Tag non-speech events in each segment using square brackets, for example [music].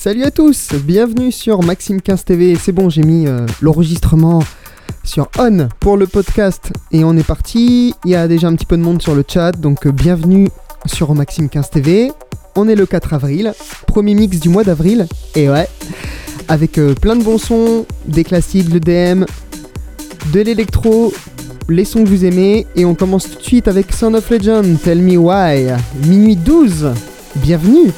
Salut à tous, bienvenue sur Maxime 15 TV. C'est bon, j'ai mis euh, l'enregistrement sur on pour le podcast et on est parti. Il y a déjà un petit peu de monde sur le chat, donc euh, bienvenue sur Maxime 15 TV. On est le 4 avril, premier mix du mois d'avril, et ouais, avec euh, plein de bons sons, des classiques, le DM, de l'électro, les sons que vous aimez, et on commence tout de suite avec Sound of Legend, Tell Me Why, minuit 12, bienvenue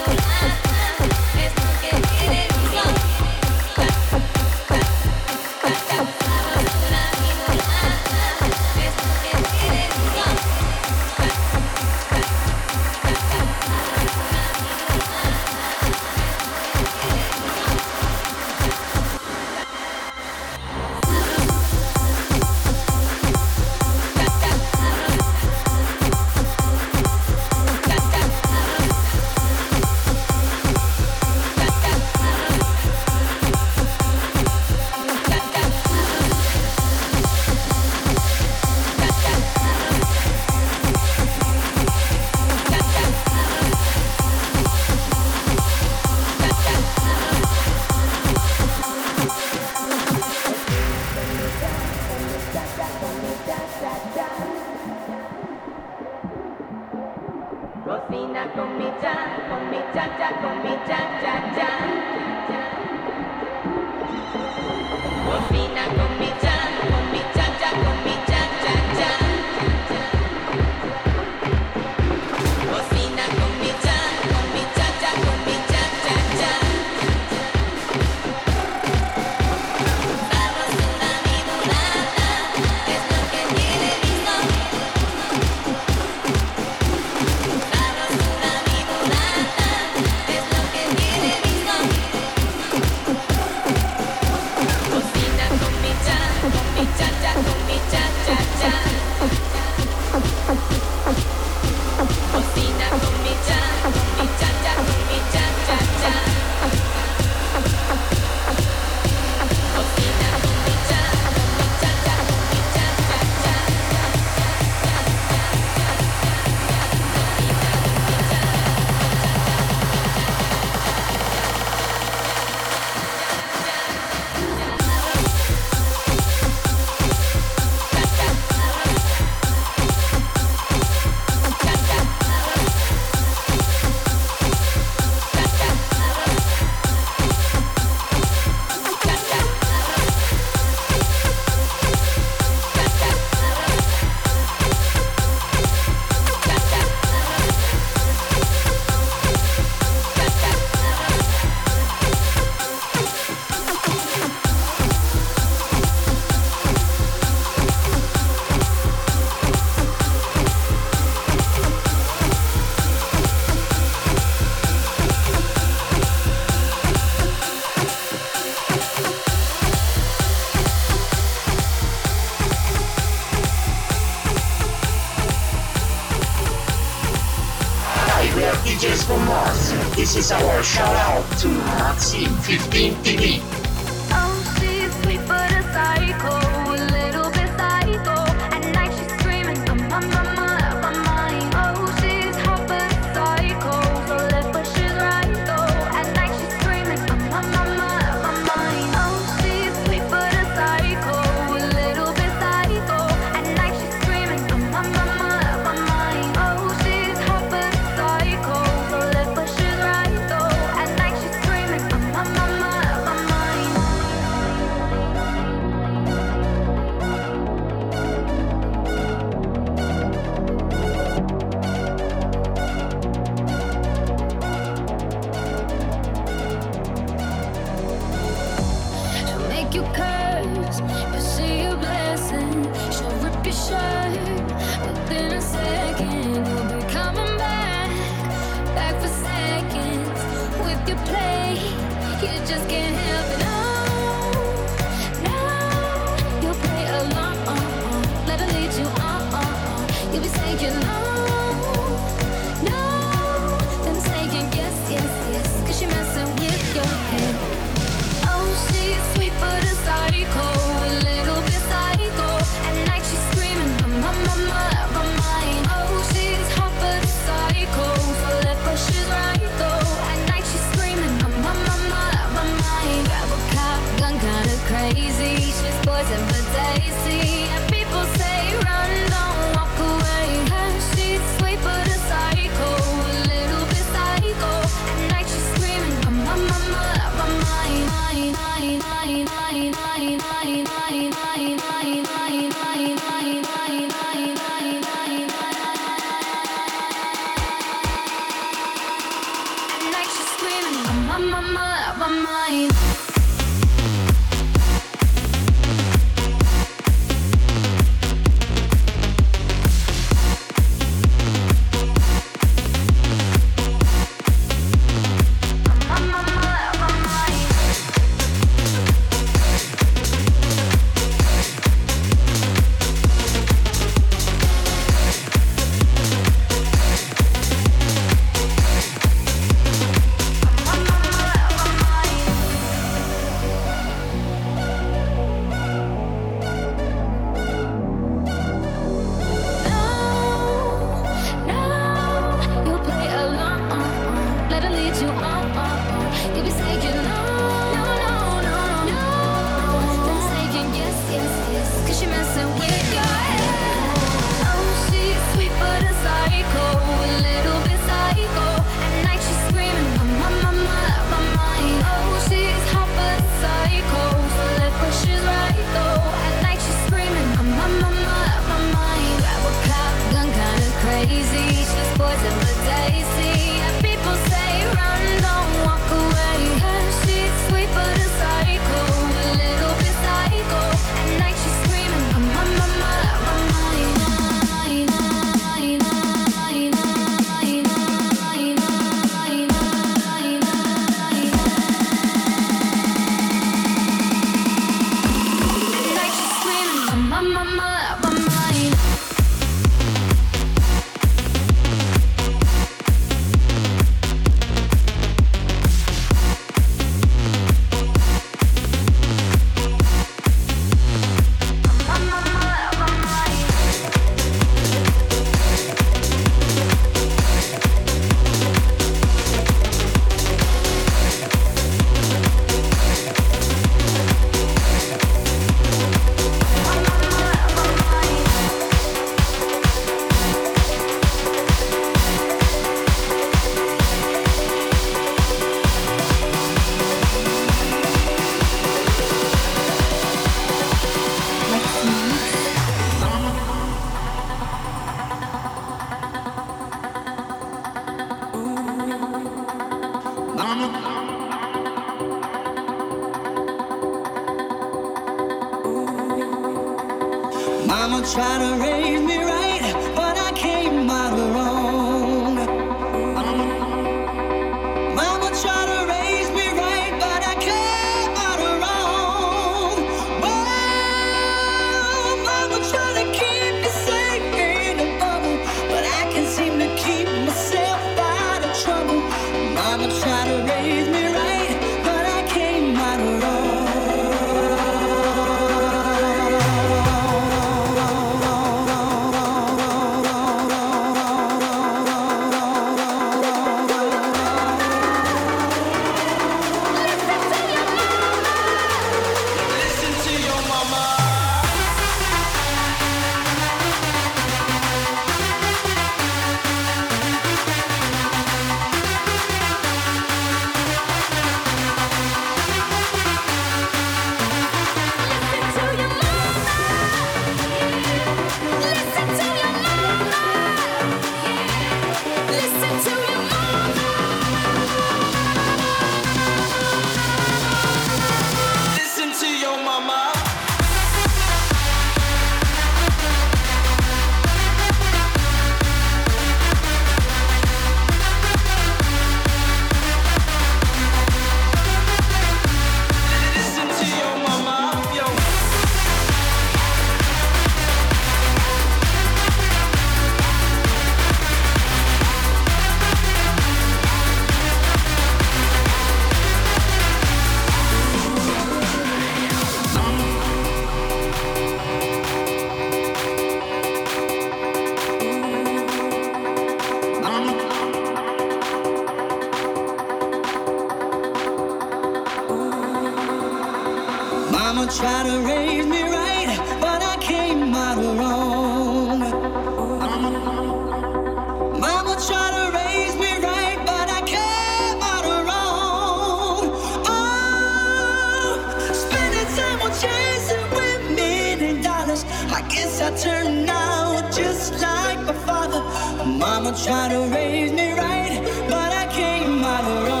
I turned out just like my father. Mama tried to raise me right, but I came out wrong.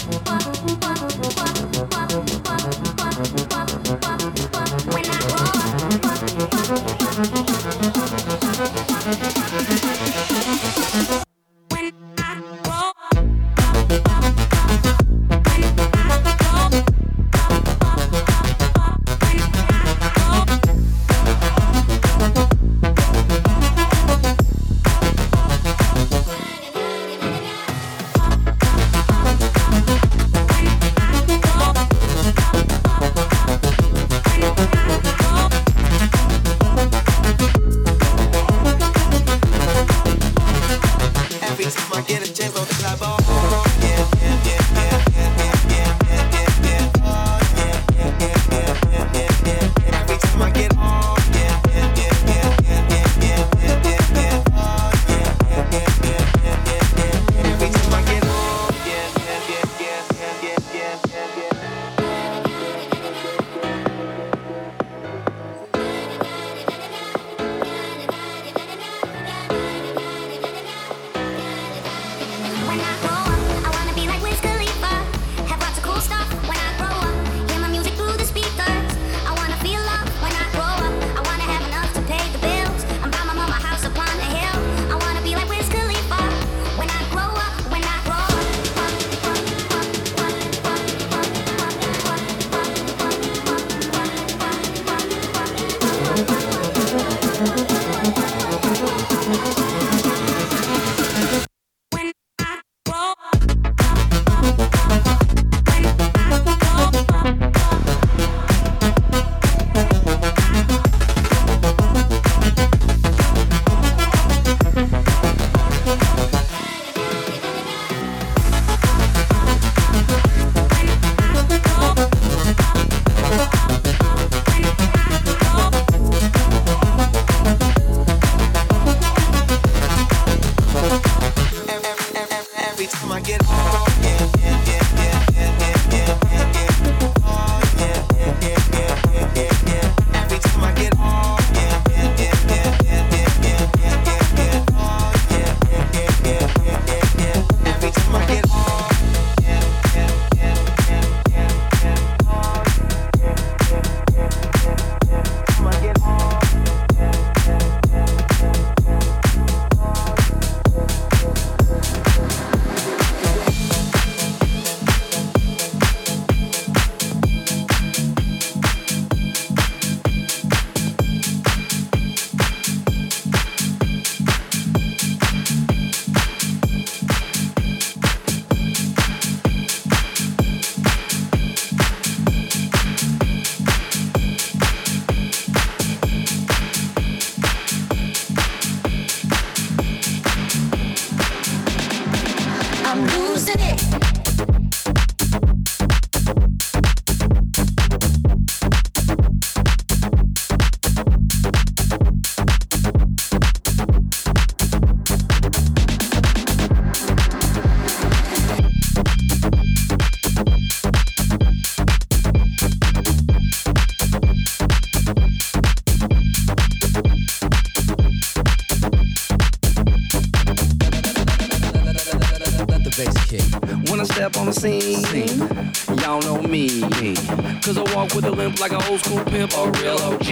I walk with a like an old school pimp, a real OG.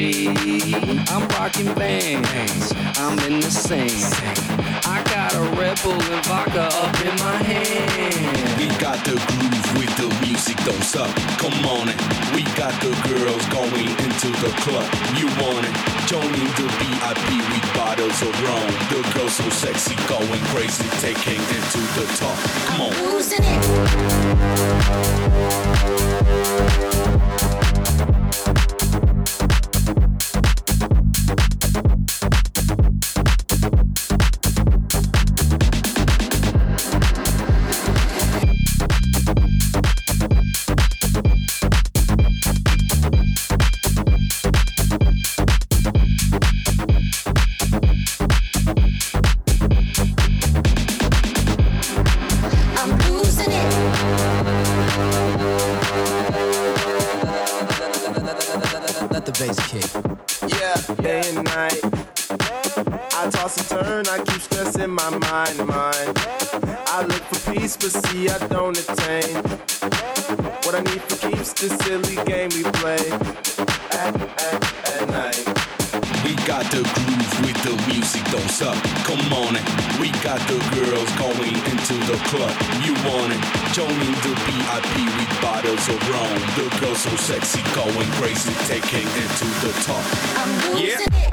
I'm rocking bands, I'm in the scene. I got a Red Bull and vodka up in my hand. We got the groove with the music, don't suck. Come on it. We got the girls going into the club. You want it? Joining the VIP with bottles of rum. The girls so sexy, going crazy, taking it to the top. Come on. Losing it. Of rum. The girls so sexy, going crazy, taking it to the top. I'm Yeah.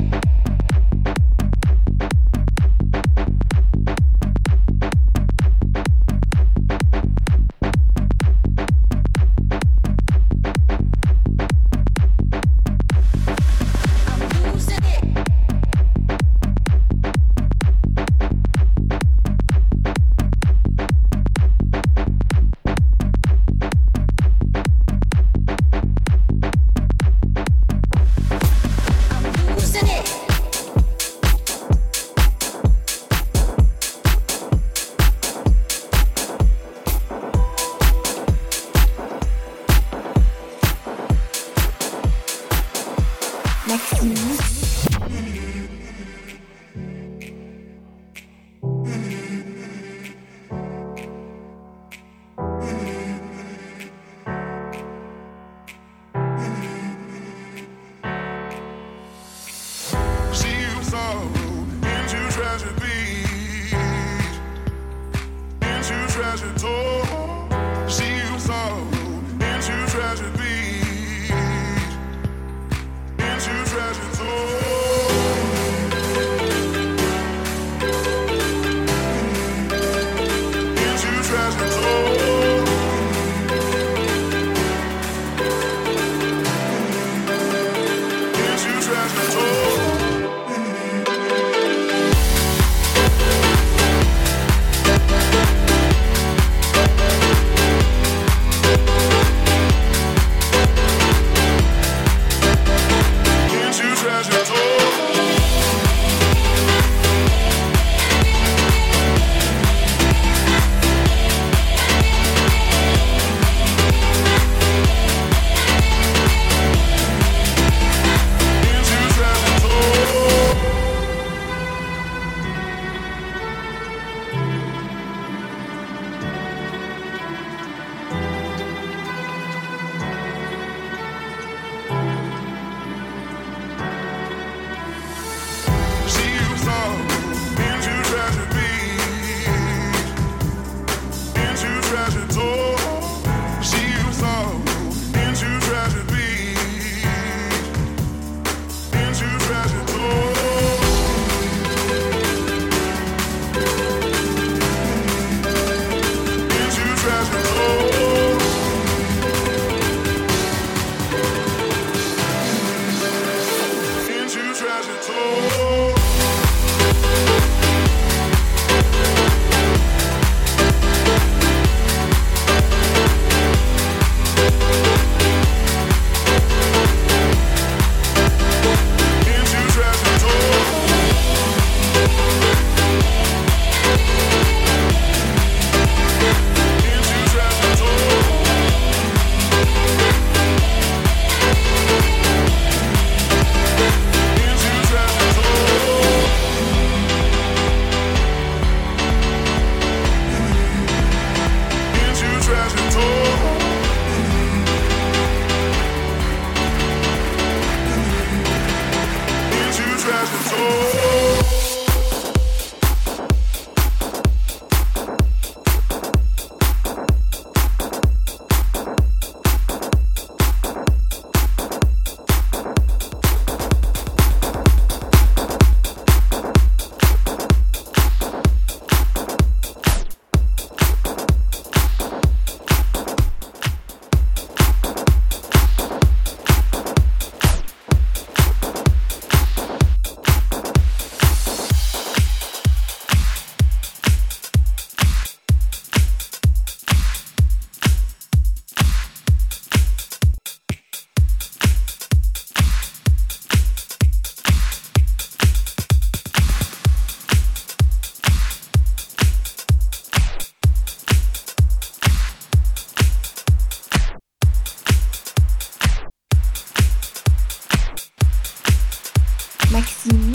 Maxime.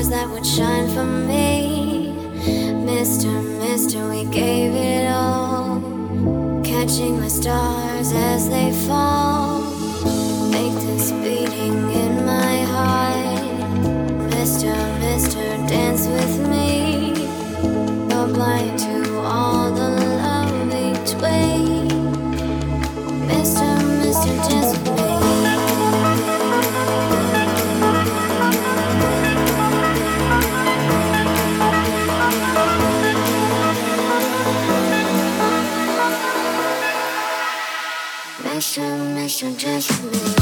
stars that would shine for me. Mister, mister, we gave it all. Catching the stars as they fall. Make this beating in my heart. Mister, mister, dance with me. 像这样。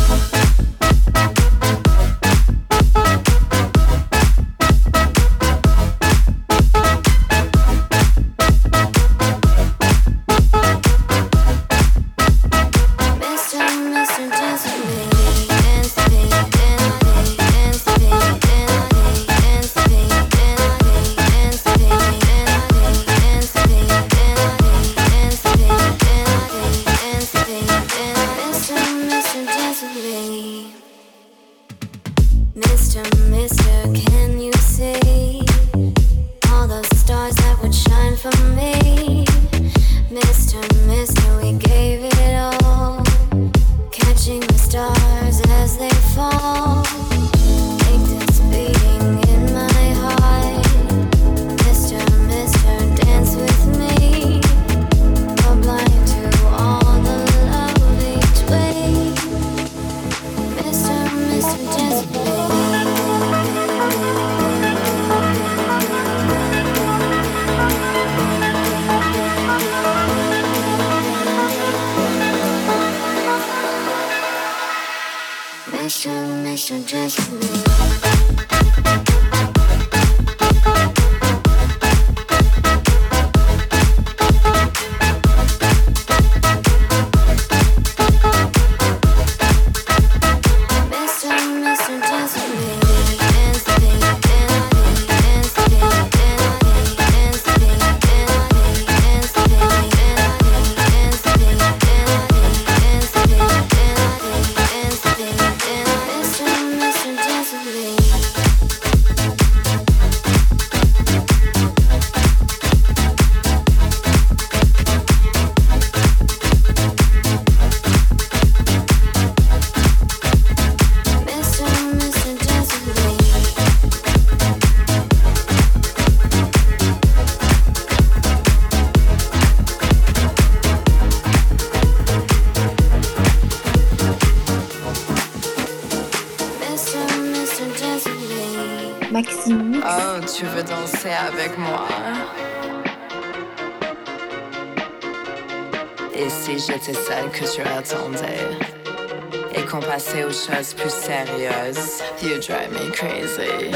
was plus serious. You drive me crazy.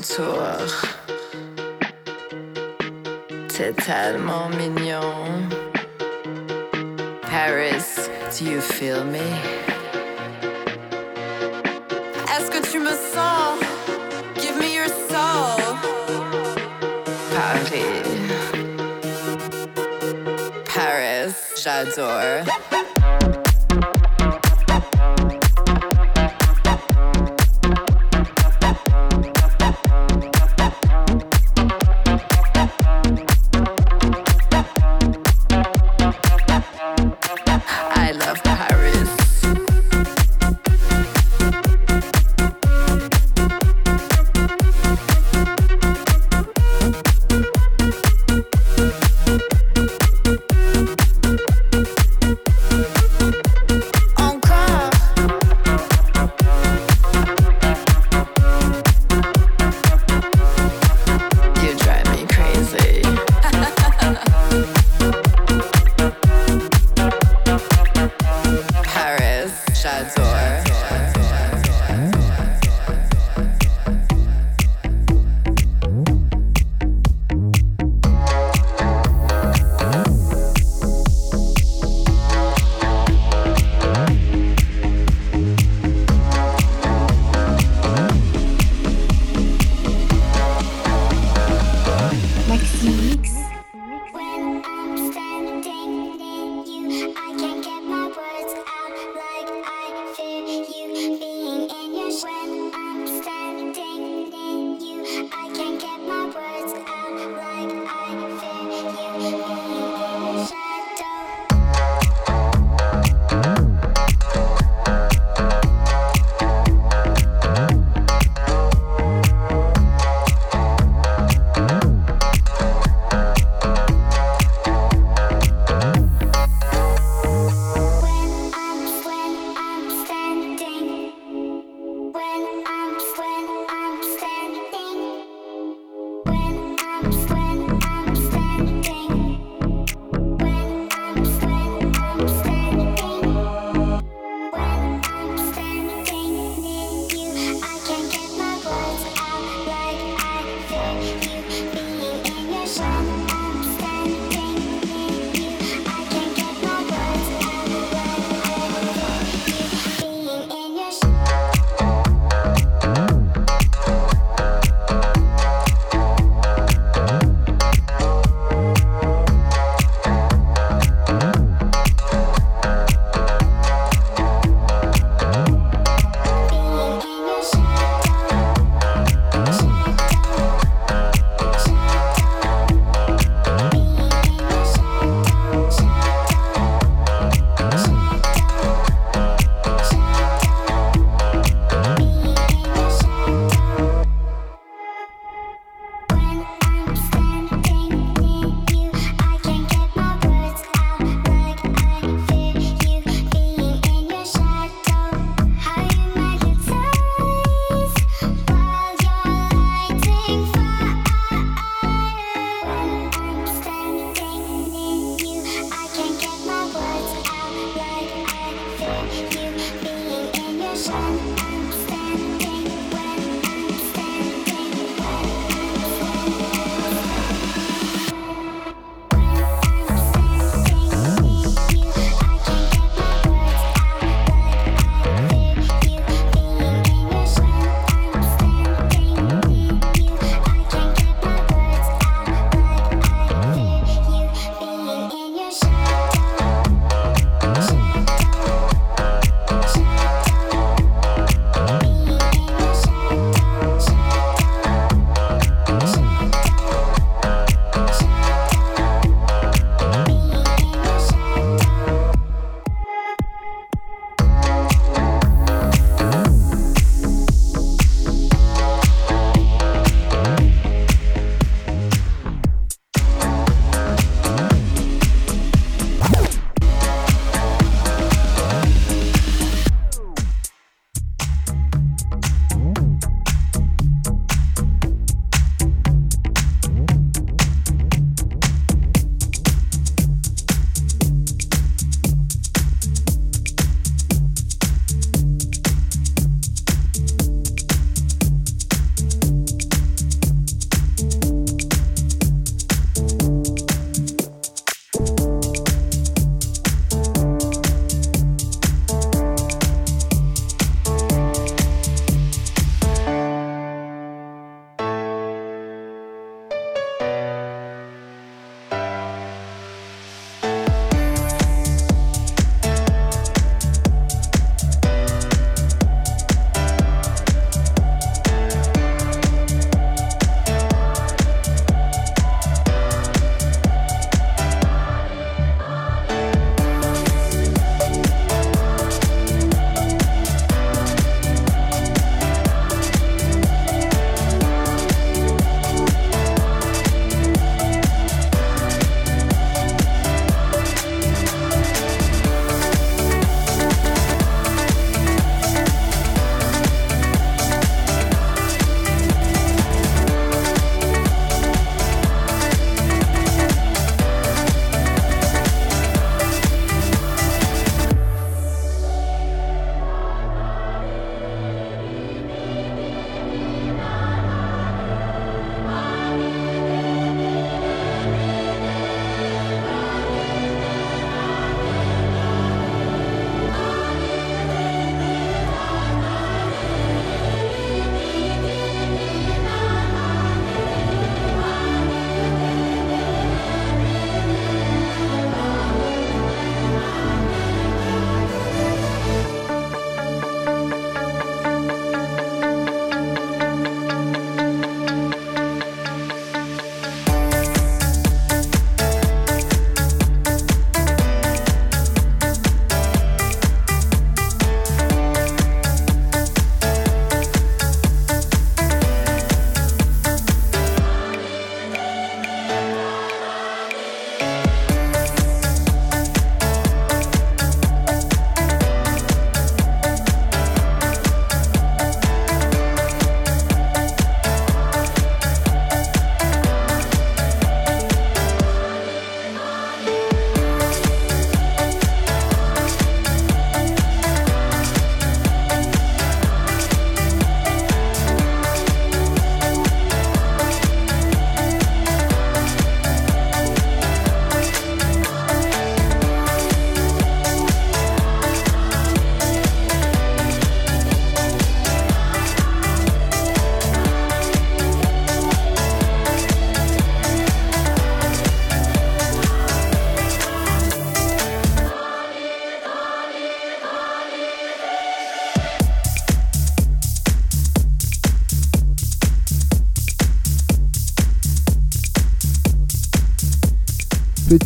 retour. T'es tellement mignon. Paris, do you feel me? Est-ce que tu me sens? Give me your soul. Paris. Paris, j'adore.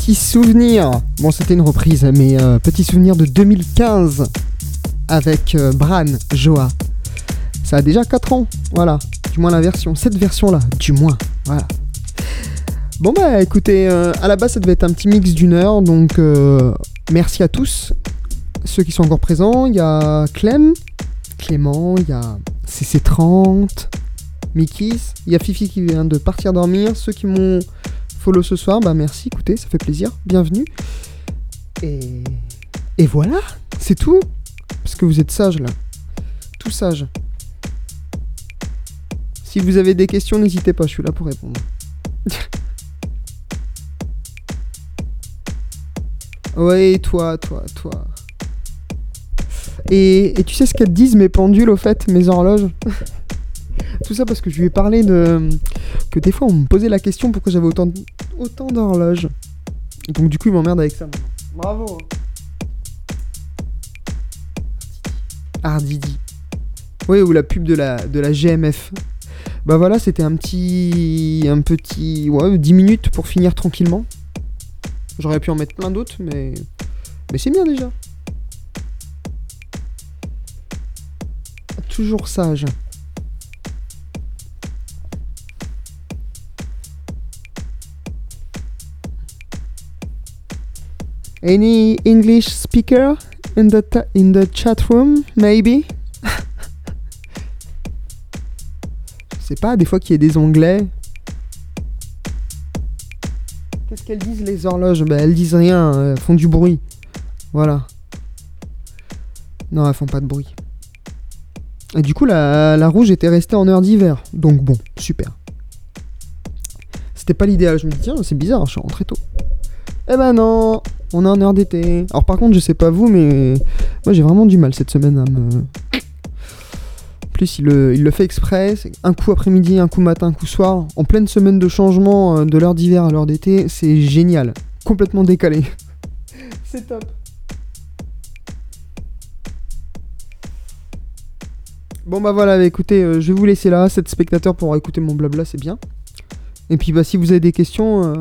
Petit souvenir. Bon, c'était une reprise, mais euh, petit souvenir de 2015 avec euh, Bran, Joa. Ça a déjà 4 ans, voilà. Du moins la version, cette version-là, du moins, voilà. Bon bah écoutez, euh, à la base ça devait être un petit mix d'une heure, donc merci à tous ceux qui sont encore présents. Il y a Clem, Clément, il y a CC30, Mikis, il y a Fifi qui vient de partir dormir. Ceux qui m'ont follow ce soir, bah merci, écoutez, ça fait plaisir, bienvenue. Et, et voilà, c'est tout. Parce que vous êtes sages là, tout sages. Si vous avez des questions, n'hésitez pas, je suis là pour répondre. [laughs] ouais, toi, toi, toi. Et, et tu sais ce qu'elles disent mes pendules au fait, mes horloges? [laughs] Tout ça parce que je lui ai parlé de. que des fois on me posait la question pourquoi j'avais autant, autant d'horloges. Donc du coup il m'emmerde avec ça maintenant. Bravo Hardidi. Oui, ou la pub de la, de la GMF. Bah voilà, c'était un petit. un petit. ouais, 10 minutes pour finir tranquillement. J'aurais pu en mettre plein d'autres, mais. Mais c'est bien déjà. Toujours sage. Any English speaker in the in the chat room, maybe? [laughs] Je pas, des fois qu'il y a des onglets. Qu'est-ce qu'elles disent les horloges? Bah elles disent rien, elles font du bruit. Voilà. Non, elles font pas de bruit. Et du coup, la, la rouge était restée en heure d'hiver. Donc bon, super. C'était pas l'idéal. Je me dis, tiens, c'est bizarre, je suis rentré tôt. Eh ben non, on est en heure d'été. Alors par contre, je sais pas vous, mais moi j'ai vraiment du mal cette semaine à me. En plus, il le, fait exprès. Un coup après-midi, un coup matin, un coup soir. En pleine semaine de changement euh, de l'heure d'hiver à l'heure d'été, c'est génial. Complètement décalé. [laughs] c'est top. Bon bah voilà, bah, écoutez, euh, je vais vous laisser là. 7 spectateurs pour écouter mon blabla, c'est bien. Et puis bah si vous avez des questions, euh,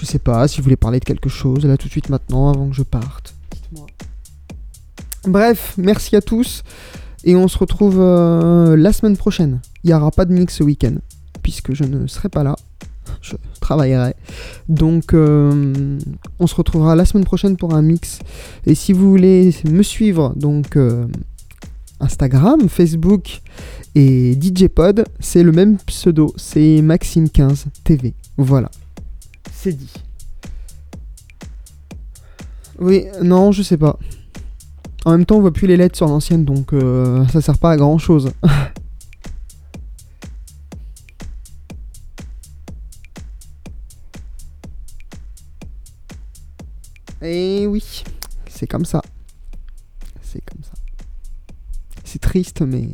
je sais pas, si vous voulez parler de quelque chose, là tout de suite maintenant, avant que je parte. Dites-moi. Bref, merci à tous. Et on se retrouve euh, la semaine prochaine. Il n'y aura pas de mix ce week-end, puisque je ne serai pas là. Je travaillerai. Donc, euh, on se retrouvera la semaine prochaine pour un mix. Et si vous voulez me suivre, donc euh, Instagram, Facebook et DJPod, c'est le même pseudo. C'est Maxime15 TV. Voilà. C'est dit. Oui, non, je sais pas. En même temps, on voit plus les lettres sur l'ancienne, donc euh, ça sert pas à grand chose. [laughs] Et oui, c'est comme ça. C'est comme ça. C'est triste, mais.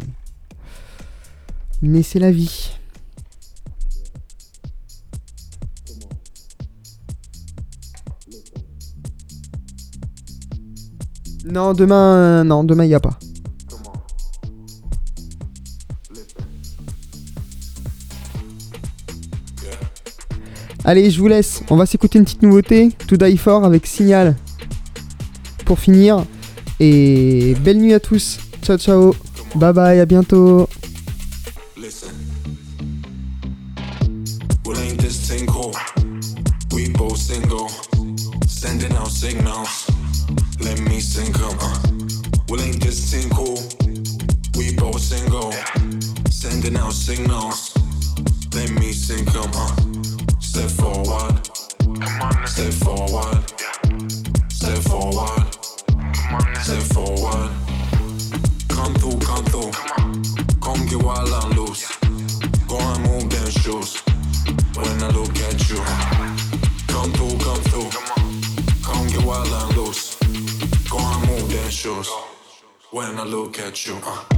Mais c'est la vie. Non, demain, non, demain il y a pas. Allez, je vous laisse. On va s'écouter une petite nouveauté, To Die For avec Signal. Pour finir. Et belle nuit à tous. Ciao, ciao. Bye bye, à bientôt. Listen. Well, ain't this thing cool? We both single, sending out signals. Let me sing 'em, Uh. Well, ain't this thing cool? We both single, sending out signals. Let me sing 'em, Uh. Step forward, step forward, step forward, at you, uh.